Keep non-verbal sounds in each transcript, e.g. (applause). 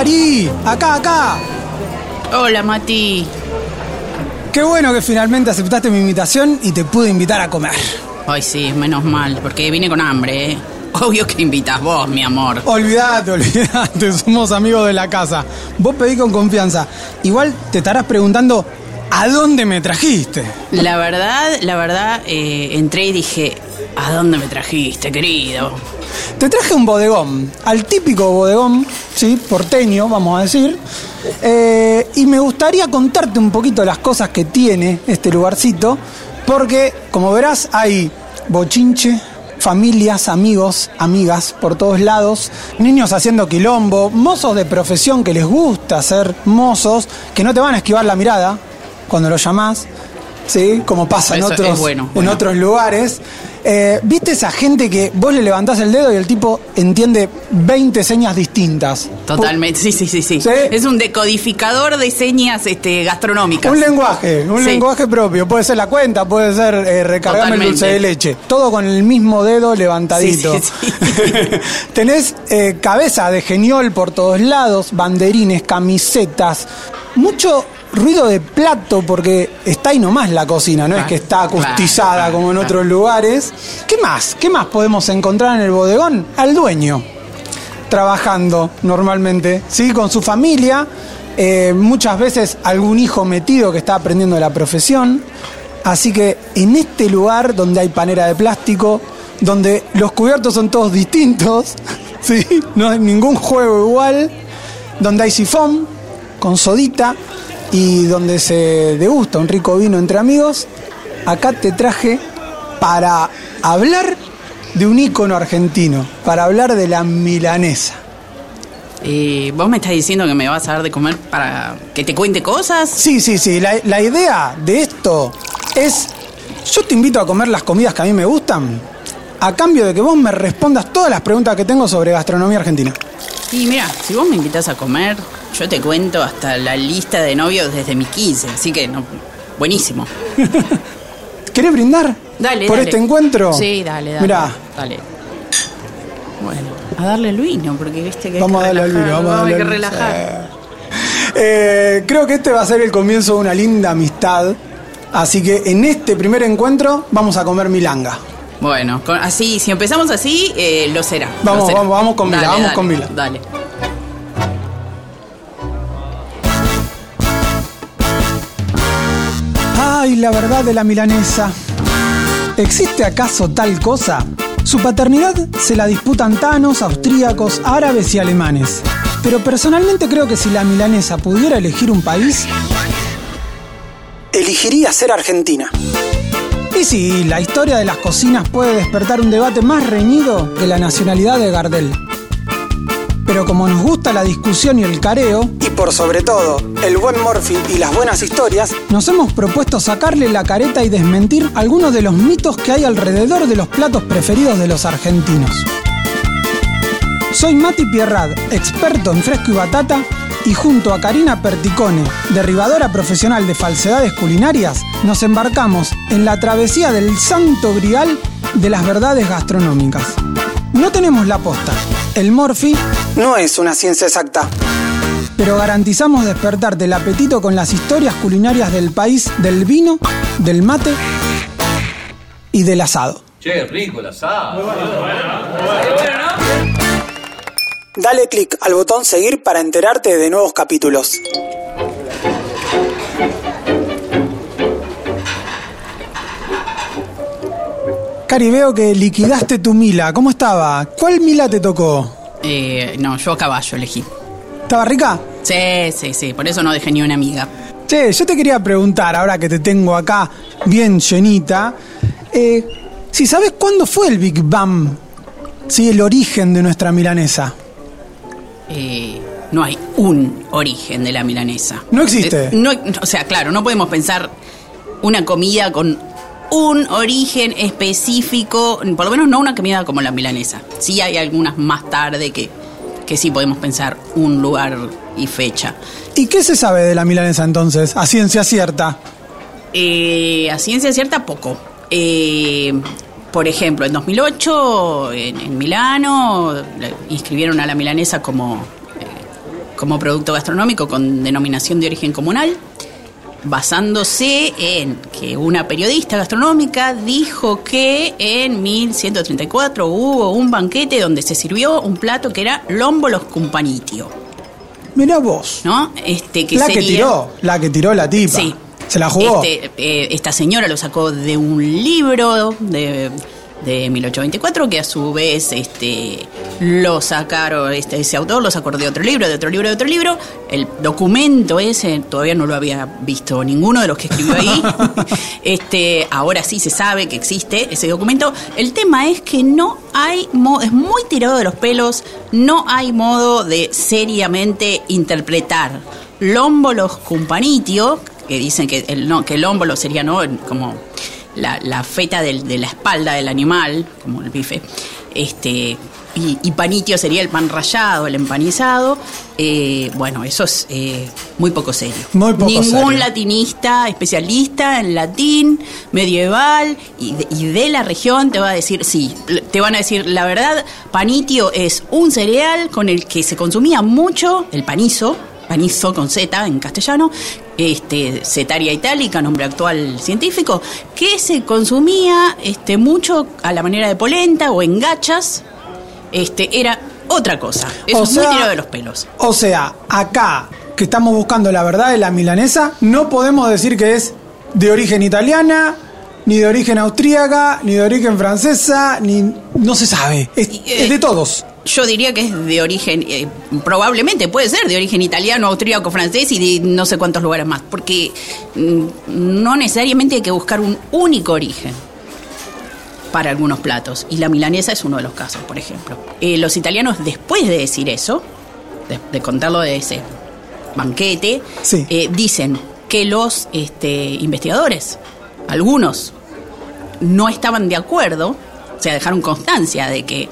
Cari, acá, acá. Hola, Mati. Qué bueno que finalmente aceptaste mi invitación y te pude invitar a comer. Ay, sí, menos mal, porque vine con hambre, ¿eh? Obvio que invitas vos, mi amor. Olvídate, (laughs) olvídate, somos amigos de la casa. Vos pedí con confianza. Igual te estarás preguntando, ¿a dónde me trajiste? La verdad, la verdad, eh, entré y dije, ¿a dónde me trajiste, querido? Te traje un bodegón, al típico bodegón, sí, porteño, vamos a decir. Eh, y me gustaría contarte un poquito las cosas que tiene este lugarcito, porque, como verás, hay bochinche, familias, amigos, amigas por todos lados, niños haciendo quilombo, mozos de profesión que les gusta ser mozos, que no te van a esquivar la mirada cuando los llamás, ¿sí? como pasa en, Eso otros, bueno, en otros lugares. Eh, ¿Viste esa gente que vos le levantás el dedo y el tipo entiende 20 señas distintas? Totalmente, sí, sí, sí, sí. ¿Sí? Es un decodificador de señas este, gastronómicas. Un lenguaje, un Sí. lenguaje propio. Puede ser la cuenta, puede ser eh, recargarme el dulce de leche. Todo con el mismo dedo levantadito. Sí, sí, sí. (laughs) Tenés eh, cabeza de geniol por todos lados, banderines, camisetas, mucho ruido de plato porque está ahí nomás la cocina, no es Claro, que está acustizada claro, como en claro. otros lugares. ¿Qué más? ¿Qué más podemos encontrar en el bodegón? Al dueño trabajando normalmente, ¿sí? Con su familia, eh, muchas veces algún hijo metido que está aprendiendo la profesión. Así que en este lugar donde hay panera de plástico, donde los cubiertos son todos distintos, (laughs) ¿sí? No hay ningún juego igual, donde hay sifón con sodita y donde se degusta un rico vino entre amigos, acá te traje para hablar de un ícono argentino, para hablar de la milanesa. Eh, ¿Vos me estás diciendo que me vas a dar de comer para que te cuente cosas? Sí, sí, sí, la, la idea de esto es, yo te invito a comer las comidas que a mí me gustan, a cambio de que vos me respondas todas las preguntas que tengo sobre gastronomía argentina. Y mira, si vos me invitas a comer, yo te cuento hasta la lista de novios desde mis 15, así que no, buenísimo. (laughs) ¿Querés brindar? Dale, ¿Por dale. este encuentro? Sí, dale, dale. Mirá, Dale. Bueno, a darle el vino, porque viste que hay vamos a que darle al relajar, vino, vamos a hay darle que al- relajar. Eh, creo que este va a ser el comienzo de una linda amistad. Así que en este primer encuentro vamos a comer milanga. Bueno, con- así, si empezamos así, eh, lo será. lo Vamos, será. vamos, vamos con Mila, Dale, vamos dale, con Mila. Dale. Ay, la verdad de la milanesa. ¿Existe acaso tal cosa? Su paternidad se la disputan tanos, austríacos, árabes y alemanes. Pero personalmente creo que si la milanesa pudiera elegir un país, elegiría ser Argentina. Y sí, la historia de las cocinas puede despertar un debate más reñido que la nacionalidad de Gardel. Pero como nos gusta la discusión y el careo, por sobre todo el buen Morphy y las buenas historias, nos hemos propuesto sacarle la careta y desmentir algunos de los mitos que hay alrededor de los platos preferidos de los argentinos. Soy Mati Pierrad, experto en fresco y batata, y junto a Karina Perticone, derribadora profesional de falsedades culinarias, nos embarcamos en la travesía del santo grial de las verdades gastronómicas. No tenemos la posta. El Morphy no es una ciencia exacta. Pero garantizamos despertarte el apetito con las historias culinarias del país del vino, del mate y del asado. Che, rico el asado. Dale clic al botón seguir para enterarte de nuevos capítulos. Cari, veo que liquidaste tu mila. ¿Cómo estaba? ¿Cuál mila te tocó? Eh, no, yo a caballo elegí. ¿Estaba rica? Sí, sí, sí, por eso no dejé ni una amiga. Che, yo te quería preguntar, ahora que te tengo acá bien llenita, eh, si sabes cuándo fue el Big Bang, sí, el origen de nuestra milanesa. Eh, no hay un origen de la milanesa. No existe. Eh, no, o sea, claro, no podemos pensar una comida con un origen específico, por lo menos no una comida como la milanesa. Sí hay algunas más tarde que, que sí podemos pensar un lugar y fecha. ¿Y qué se sabe de la milanesa entonces, a ciencia cierta? Eh, a ciencia cierta, poco. Eh, por ejemplo, en 2008, en, en Milano, la- inscribieron a la milanesa como, eh, como producto gastronómico con denominación de origen comunal, basándose en que una periodista gastronómica dijo que en 1134 hubo un banquete donde se sirvió un plato que era lombolos cumpanitio. Mirá vos. ¿No? Este, que la que tiró, la que tiró la tipa. Sí. Se la jugó. Este, eh, esta señora lo sacó de un libro de, de 1824 que a su vez este, lo sacaron, este, ese autor lo sacó de otro libro, de otro libro, de otro libro. El documento ese todavía no lo había visto ninguno de los que escribió ahí. (laughs) este, ahora sí se sabe que existe ese documento. El tema es que no hay modo, es muy tirado de los pelos, no hay modo de seriamente interpretar lómbolos cumpanitio, que dicen que el, no, que el ómbolo sería ¿no? como la, la feta del- de la espalda del animal, como el bife, este, y, y panitio sería el pan rallado, el empanizado. Eh, bueno, eso es eh, muy poco serio. Muy poco Ningún serio. latinista especialista en latín medieval y de, y de la región te va a decir, sí, te van a decir, la verdad, panitio es un cereal con el que se consumía mucho, el panizo, panizo con Z en castellano, este, Cetaria itálica, nombre actual científico, que se consumía este, mucho a la manera de polenta o en gachas, este, era otra cosa. Eso O es sea- muy tirado de los pelos. O sea, acá que estamos buscando la verdad de la milanesa, no podemos decir que es de origen italiana, ni de origen austríaca, ni de origen francesa, ni no se sabe. Es, Y, eh, es de todos. Yo diría que es de origen, eh, probablemente puede ser de origen italiano, austríaco, francés y de no sé cuántos lugares más, porque mm, no necesariamente hay que buscar un único origen para algunos platos, y la milanesa es uno de los casos, por ejemplo. Eh, los italianos, después de decir eso, de, de contarlo de ese banquete, Sí. dicen que los este, investigadores, algunos, no estaban de acuerdo, o sea, dejaron constancia de que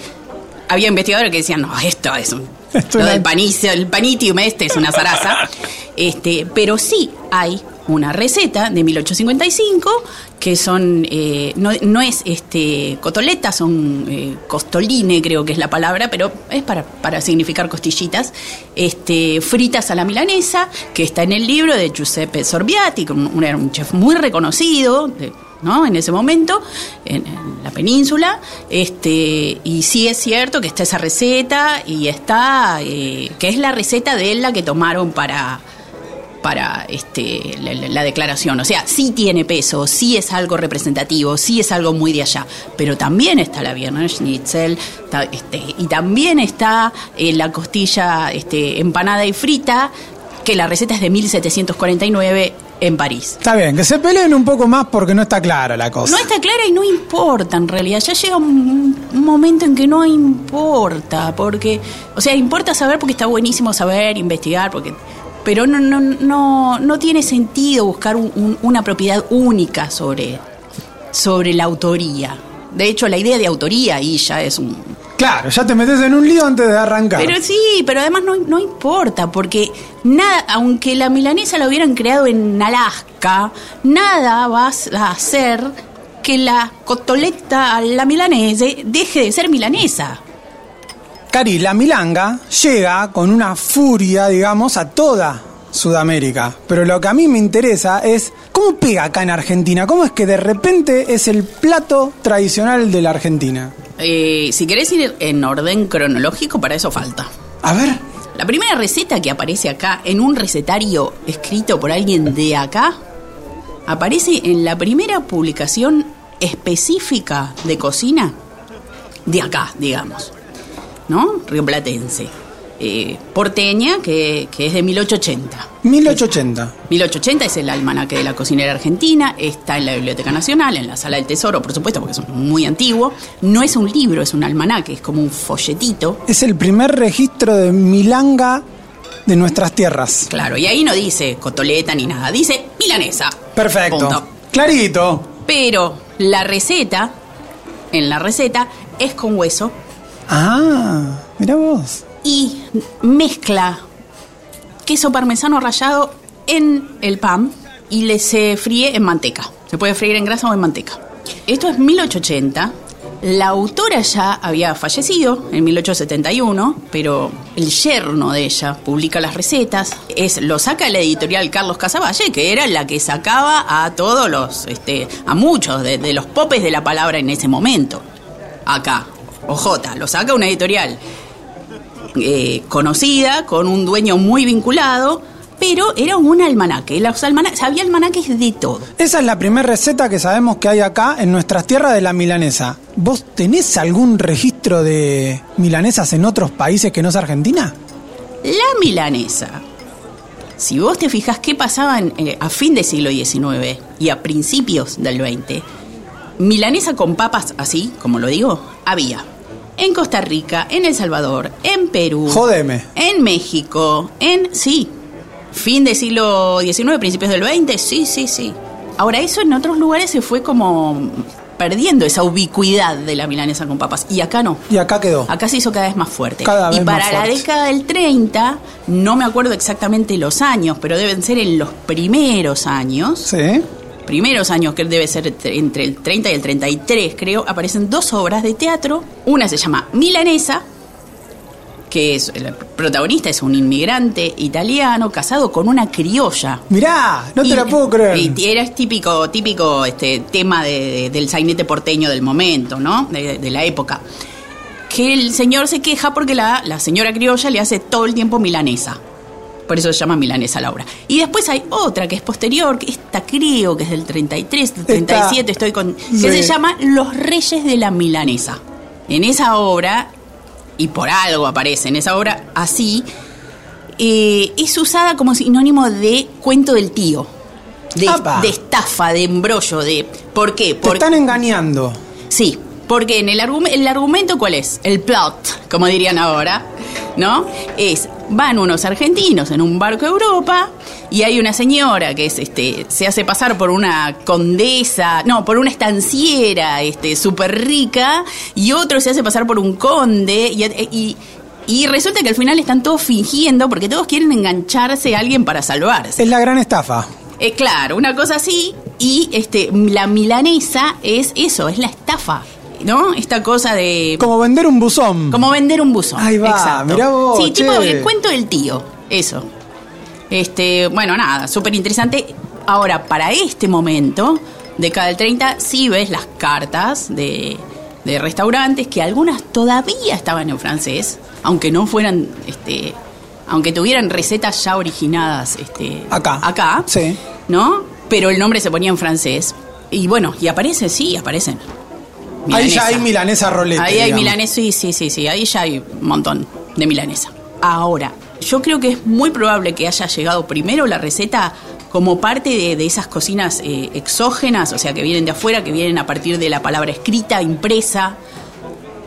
había investigadores que decían, no, esto es un... (laughs) Esto lo del panicio, el panitium este es una zaraza. (laughs) Este, pero sí hay una receta de 1855 que son, eh, no, no es este cotoleta, son eh, costoline creo que es la palabra, pero es para, para significar costillitas, este, fritas a la milanesa, que está en el libro de Giuseppe Sorbiati, que un, era un chef muy reconocido, de- ¿no? En ese momento, en, la península, este, y sí es cierto que está esa receta y está, eh, que es la receta de la que tomaron para para este, la, la- la declaración. O sea, sí tiene peso, sí es algo representativo, sí es algo muy de allá. Pero también está la Wiener Schnitzel este, y también está eh, la costilla este, empanada y frita, que la receta es de 1749 en París. Está bien, que se peleen un poco más porque no está clara la cosa. No está clara y no importa en realidad. Ya llega un, un momento en que no importa, porque, o sea, importa saber porque está buenísimo saber, investigar, porque, pero no, no, no, no tiene sentido buscar un- un- una propiedad única sobre, sobre la autoría. De hecho, la idea de autoría ahí ya es un, Claro, ya te metes en un lío antes de arrancar. pero sí, pero además no, no importa, porque nada, aunque la milanesa la hubieran creado en Alaska, nada va a hacer que la cotoleta a la milanese deje de ser milanesa. Cari, la milanga llega con una furia, digamos, a toda Sudamérica. Pero lo que a mí me interesa es cómo pega acá en Argentina. ¿Cómo es que de repente es el plato tradicional de la Argentina? Eh, si querés ir en orden cronológico, para eso falta. A ver. La primera receta que aparece acá en un recetario escrito por alguien de acá, aparece en la primera publicación específica de cocina de acá, digamos, ¿no? Rioplatense. Eh, porteña, que, que es de 1880. 1880. 1880 es el almanaque de la cocinera argentina, está en la Biblioteca Nacional, en la Sala del Tesoro, por supuesto, porque es muy antiguo. No es un libro, es un almanaque, es como un folletito. Es el primer registro de milanga de nuestras tierras. Claro, y ahí no dice cotoleta ni nada, dice milanesa. Perfecto. Punto. Clarito. Pero la receta, en la receta, es con hueso Ah, mira vos. Y mezcla queso parmesano rallado en el pan y le se fríe en manteca. Se puede freír en grasa o en manteca. Esto es 1880. La autora ya había fallecido en 1871, pero el yerno de ella publica las recetas, es lo saca la editorial Carlos Casavalle, que era la que sacaba a todos los, este, a muchos de, de los popes de la palabra en ese momento. Acá, OJ, lo saca una editorial eh, conocida, con un dueño muy vinculado, pero era un almanaque. Los almanaques, había almanaques de todo. Esa es la primera receta que sabemos que hay acá en nuestras tierras de la milanesa. ¿Vos tenés algún registro de milanesas en otros países que no es Argentina? La milanesa. Si vos te fijas qué pasaba eh, a fin del siglo XIX y a principios del XX, milanesa con papas así, como lo digo, había. En Costa Rica, en El Salvador, en Perú. Jodeme. En México, en. Sí. Fin del siglo XIX, principios del XX, sí, sí, sí. Ahora, eso en otros lugares se fue como perdiendo esa ubicuidad de la milanesa con papas. Y acá no. Y acá quedó. Acá se hizo cada vez más fuerte. Cada vez y para más la década del 30, no me acuerdo exactamente los años, pero deben ser en los primeros años. Sí. Primeros años, que debe ser entre el 30 y el 33, creo, aparecen dos obras de teatro. Una se llama Milanesa, que es el protagonista es un inmigrante italiano casado con una criolla. Mirá, no te Y- la puedo creer. Y era típico, típico este tema de- de- del sainete porteño del momento, ¿no? De, de la época. Que el señor se queja porque la, la señora criolla le hace todo el tiempo milanesa. Por eso se llama milanesa la obra. Y después hay otra que es posterior, que esta creo que es del 33, del 37, estoy con. que Sí. se llama Los Reyes de la Milanesa. En esa obra, y por algo aparece en esa obra así, eh, es usada como sinónimo de cuento del tío. De, de estafa, de embrollo, de. ¿Por qué? Te Porque están engañando. Sí, porque en el, argum- el argumento, ¿cuál es? El plot, como dirían ahora, ¿no? Es, van unos argentinos en un barco a Europa y hay una señora que es, este, se hace pasar por una condesa, no, por una estanciera, este, súper rica, y otro se hace pasar por un conde, y, y- y resulta que al final están todos fingiendo porque todos quieren engancharse a alguien para salvarse. Es la gran estafa. Eh, claro, una cosa así. Y este, la milanesa es eso, es la estafa. ¿No? Esta cosa de. Como vender un buzón. Como vender un buzón. Ahí va, Exacto. mirá vos, Sí, tipo el cuento del tío. Eso. Este, bueno, nada, súper interesante. Ahora, para este momento, década del 30, sí ves las cartas de, de restaurantes que algunas todavía estaban en francés, aunque no fueran, este, aunque tuvieran recetas ya originadas, este, Acá. acá, Sí. ¿no? Pero el nombre se ponía en francés. Y bueno, y aparecen, sí, aparecen. Ahí ya Milanesa. hay milanesa roleta. Ahí hay digamos. milanesa, sí, sí, sí, sí, ahí ya hay un montón de milanesa. Ahora, yo creo que es muy probable que haya llegado primero la receta como parte de, de esas cocinas eh, exógenas, o sea, que vienen de afuera, que vienen a partir de la palabra escrita, impresa.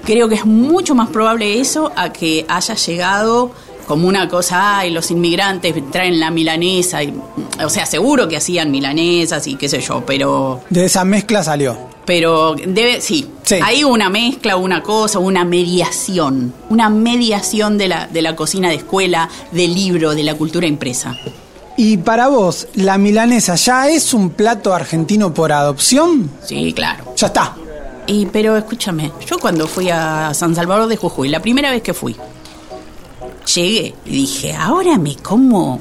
Creo que es mucho más probable eso a que haya llegado como una cosa, ay, los inmigrantes traen la milanesa. y- o sea, seguro que hacían milanesas y qué sé yo, pero De esa mezcla salió. Pero debe, sí, Sí. hay una mezcla, una cosa, una mediación, una mediación de la, de la cocina de escuela, del libro, de la cultura impresa. Y para vos, ¿la milanesa ya es un plato argentino por adopción? Sí, claro. Ya está. Y pero escúchame, yo cuando fui a San Salvador de Jujuy, la primera vez que fui, llegué y dije, ahora me como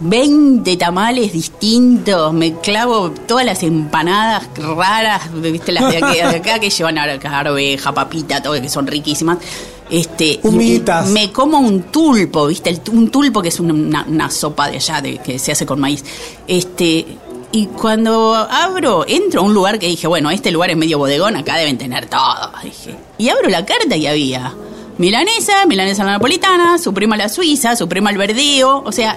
20 tamales distintos, me clavo todas las empanadas raras, viste las de acá, de acá que llevan arveja, papita, todo que son riquísimas. Este, Humitas. me como un tulpo, ¿viste? El un tulpo que es una, una sopa de allá de, que se hace con maíz. Este, y cuando abro, entro a un lugar que dije, bueno, este lugar es medio bodegón, acá deben tener todo. Dije. Y abro la carta y había milanesa, milanesa napolitana, suprema la suiza, suprema al verdeo, o sea,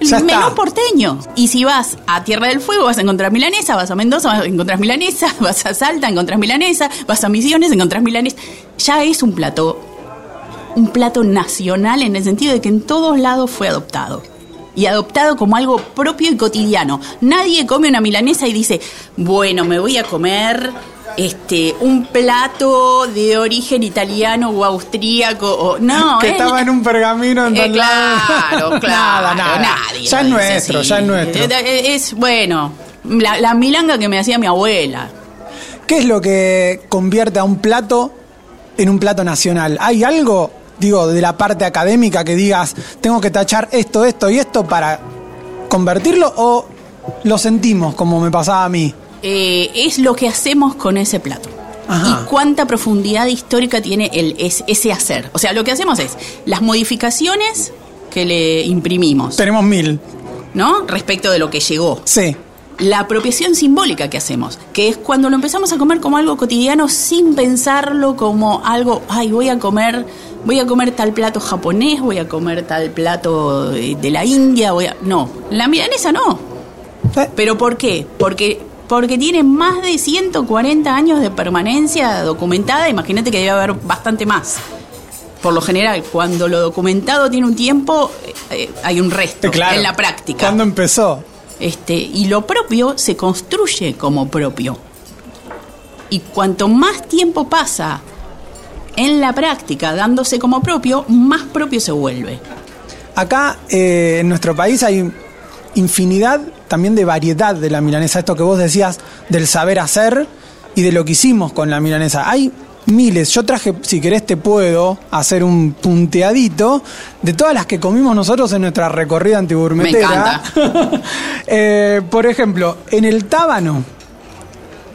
Ya menú está. porteño. Y si vas a Tierra del Fuego vas a encontrar milanesa, vas a Mendoza vas a encontrar milanesa, (laughs) vas a Salta encontrás milanesa, vas a Misiones encontrás milanesa. Ya es un plato un plato nacional en el sentido de que en todos lados fue adoptado. Y adoptado como algo propio y cotidiano. Nadie come una milanesa y dice, bueno, me voy a comer este un plato de origen italiano o austríaco o no (laughs) que estaba en un pergamino en eh, lado. claro, (laughs) nada, claro, nada. nadie Ya es nuestro, así. ya es nuestro. Es, bueno, la, la milanga que me hacía mi abuela. ¿Qué es lo que convierte a un plato en un plato nacional? ¿Hay algo digo, de la parte académica que digas, tengo que tachar esto, esto y esto para convertirlo o lo sentimos como me pasaba a mí? Eh, es lo que hacemos con ese plato. Ajá. Y cuánta profundidad histórica tiene el, es- ese hacer. O sea, lo que hacemos es las modificaciones que le imprimimos, Tenemos mil. ¿no? Respecto de lo que llegó. Sí. La apropiación simbólica que hacemos, que es cuando lo empezamos a comer como algo cotidiano sin pensarlo como algo, ay, voy a comer, voy a comer tal plato japonés, voy a comer tal plato eh, de la India, voy a... No, la milanesa no. Eh, ¿Pero por qué? Porque, porque tiene más de 140 años de permanencia documentada, imagínate que debe haber bastante más. Por lo general, cuando lo documentado tiene un tiempo, eh, eh, hay un resto eh, claro. en la práctica. ¿Cuándo empezó? Este, y lo propio se construye como propio. Y cuanto más tiempo pasa en la práctica dándose como propio, más propio se vuelve. Acá eh, en nuestro país hay infinidad también de variedad de la milanesa. Esto que vos decías del saber hacer y de lo que hicimos con la milanesa. Hay miles. Yo traje, si querés, te puedo hacer un punteadito de todas las que comimos nosotros en nuestra recorrida antiburmetera. (laughs) Eh, por ejemplo, en el Tábano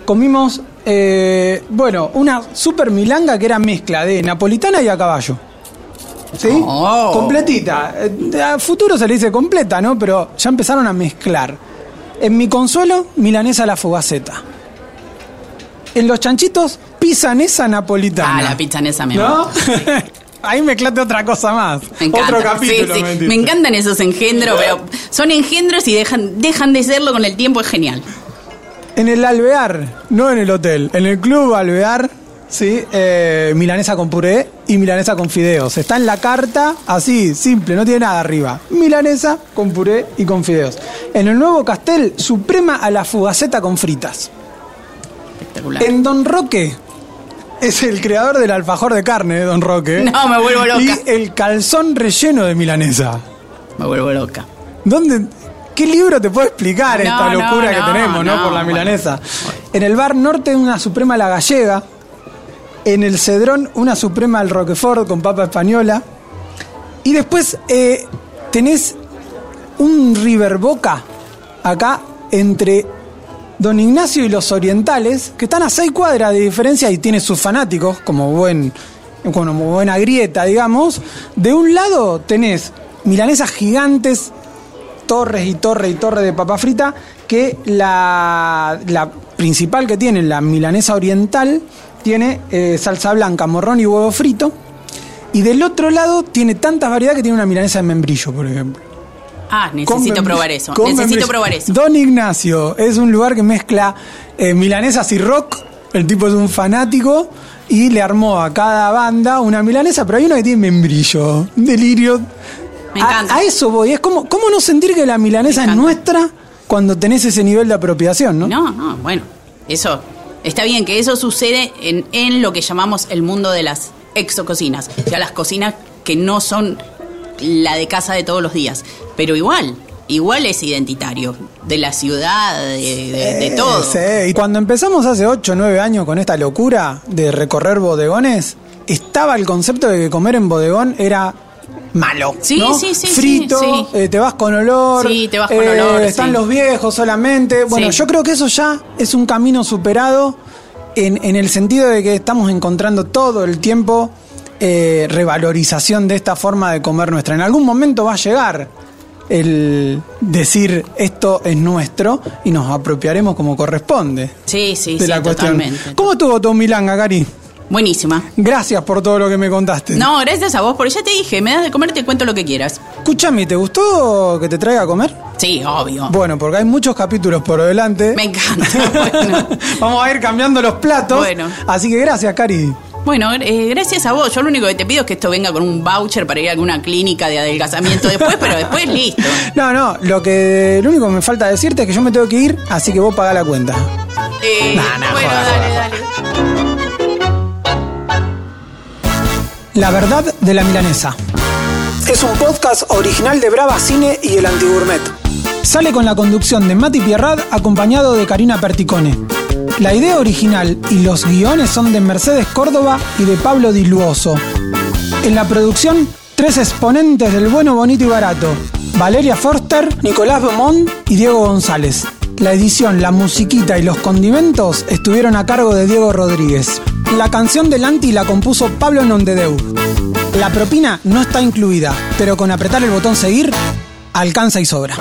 comimos, eh, bueno, una super milanga que era mezcla de napolitana y a caballo. ¿Sí? Oh. Completita. Eh, A futuro se le dice completa, ¿no? Pero ya empezaron a mezclar. En mi consuelo, milanesa a la fogaceta. En los chanchitos, pisanesa napolitana. Ah, la pizzanesa me ¿No? (laughs) Ahí mezclate otra cosa más. Me encanta. Otro capítulo. Sí, sí. metiste. Me encantan esos engendros, pero son engendros y dejan, dejan de serlo con el tiempo, es genial. En el alvear, no en el hotel, en el club alvear, sí, eh, milanesa con puré y milanesa con fideos. Está en la carta, así, simple, no tiene nada arriba. Milanesa con puré y con fideos. En el nuevo Castel, suprema a la fugaceta con fritas. Espectacular. En Don Roque, es el creador del alfajor de carne, eh, Don Roque. No, me vuelvo loca. Y el calzón relleno de milanesa. Me vuelvo loca. ¿Dónde? ¿Qué libro te puede explicar No, esta no, locura que tenemos, no? Por la bueno. milanesa. En el bar norte, una suprema la gallega. En el Cedrón, una suprema al Roquefort con papa española. Y después eh, tenés un River Boca acá entre Don Ignacio y los orientales, que están a seis cuadras de diferencia y tiene sus fanáticos, como buen como buena grieta, digamos. De un lado tenés milanesas gigantes, torres y torres y torres de papa frita, que la, la principal que tiene, la milanesa oriental, tiene eh, salsa blanca, morrón y huevo frito. Y del otro lado tiene tanta variedad que tiene una milanesa de membrillo, por ejemplo. Ah, necesito probar eso. Necesito membrillo. probar eso. Don Ignacio es un lugar que mezcla eh, milanesas y rock. El tipo es un fanático y le armó a cada banda una milanesa, pero hay una que tiene membrillo, un delirio. Me encanta. A, eso voy. Es como, ¿cómo no sentir que la milanesa es nuestra cuando tenés ese nivel de apropiación, no? No, no, bueno, eso está bien que eso sucede en, en lo que llamamos el mundo de las exococinas, o sea, las cocinas que no son la de casa de todos los días, pero igual, igual es identitario, de la ciudad, de, de- de Eh, todo. sí. Y cuando empezamos hace 8 o 9 años con esta locura de recorrer bodegones, estaba el concepto de que comer en bodegón era malo. Sí, ¿no? sí, sí, Frito, sí, sí. eh, te vas con olor. Sí, te vas con eh, olor, Están sí. los viejos solamente. Bueno, yo creo que eso ya es un camino superado en, en el sentido de que estamos encontrando todo el tiempo eh, revalorización de esta forma de comer nuestra. En algún momento va a llegar el decir esto es nuestro y nos apropiaremos como corresponde Sí, sí, de sí, la cuestión. totalmente. ¿Cómo estuvo tu milanga, Cari? Buenísima. Gracias por todo lo que me contaste. No, gracias a vos, porque ya te dije, me das de comer, te cuento lo que quieras. Escúchame, ¿te gustó que te traiga a comer? Sí, obvio. Bueno, porque hay muchos capítulos por delante. Me encanta. (laughs) Bueno. Vamos a ir cambiando los platos. Bueno. Así que gracias, Cari. Bueno, eh, gracias a vos. Yo lo único que te pido es que esto venga con un voucher para ir a alguna clínica de adelgazamiento después, pero después listo. (laughs) No, no, lo que lo único que me falta decirte es que yo me tengo que ir, así que vos pagá la cuenta. Eh, Nah, nah, bueno, joda, dale, joda, dale. La verdad de la milanesa. Es un podcast original de Brava Cine y El Antigourmet. Sale con la conducción de Mati Pierrad acompañado de Karina Perticone. La idea original y los guiones son de Mercedes Córdoba y de Pablo Diluoso. En la producción, tres exponentes del bueno, bonito y barato. Valeria Forster, Nicolás Beaumont y Diego González. La edición, la musiquita y los condimentos estuvieron a cargo de Diego Rodríguez. La canción del Anti la compuso Pablo Nondedeu. La propina no está incluida, pero con apretar el botón seguir, alcanza y sobra.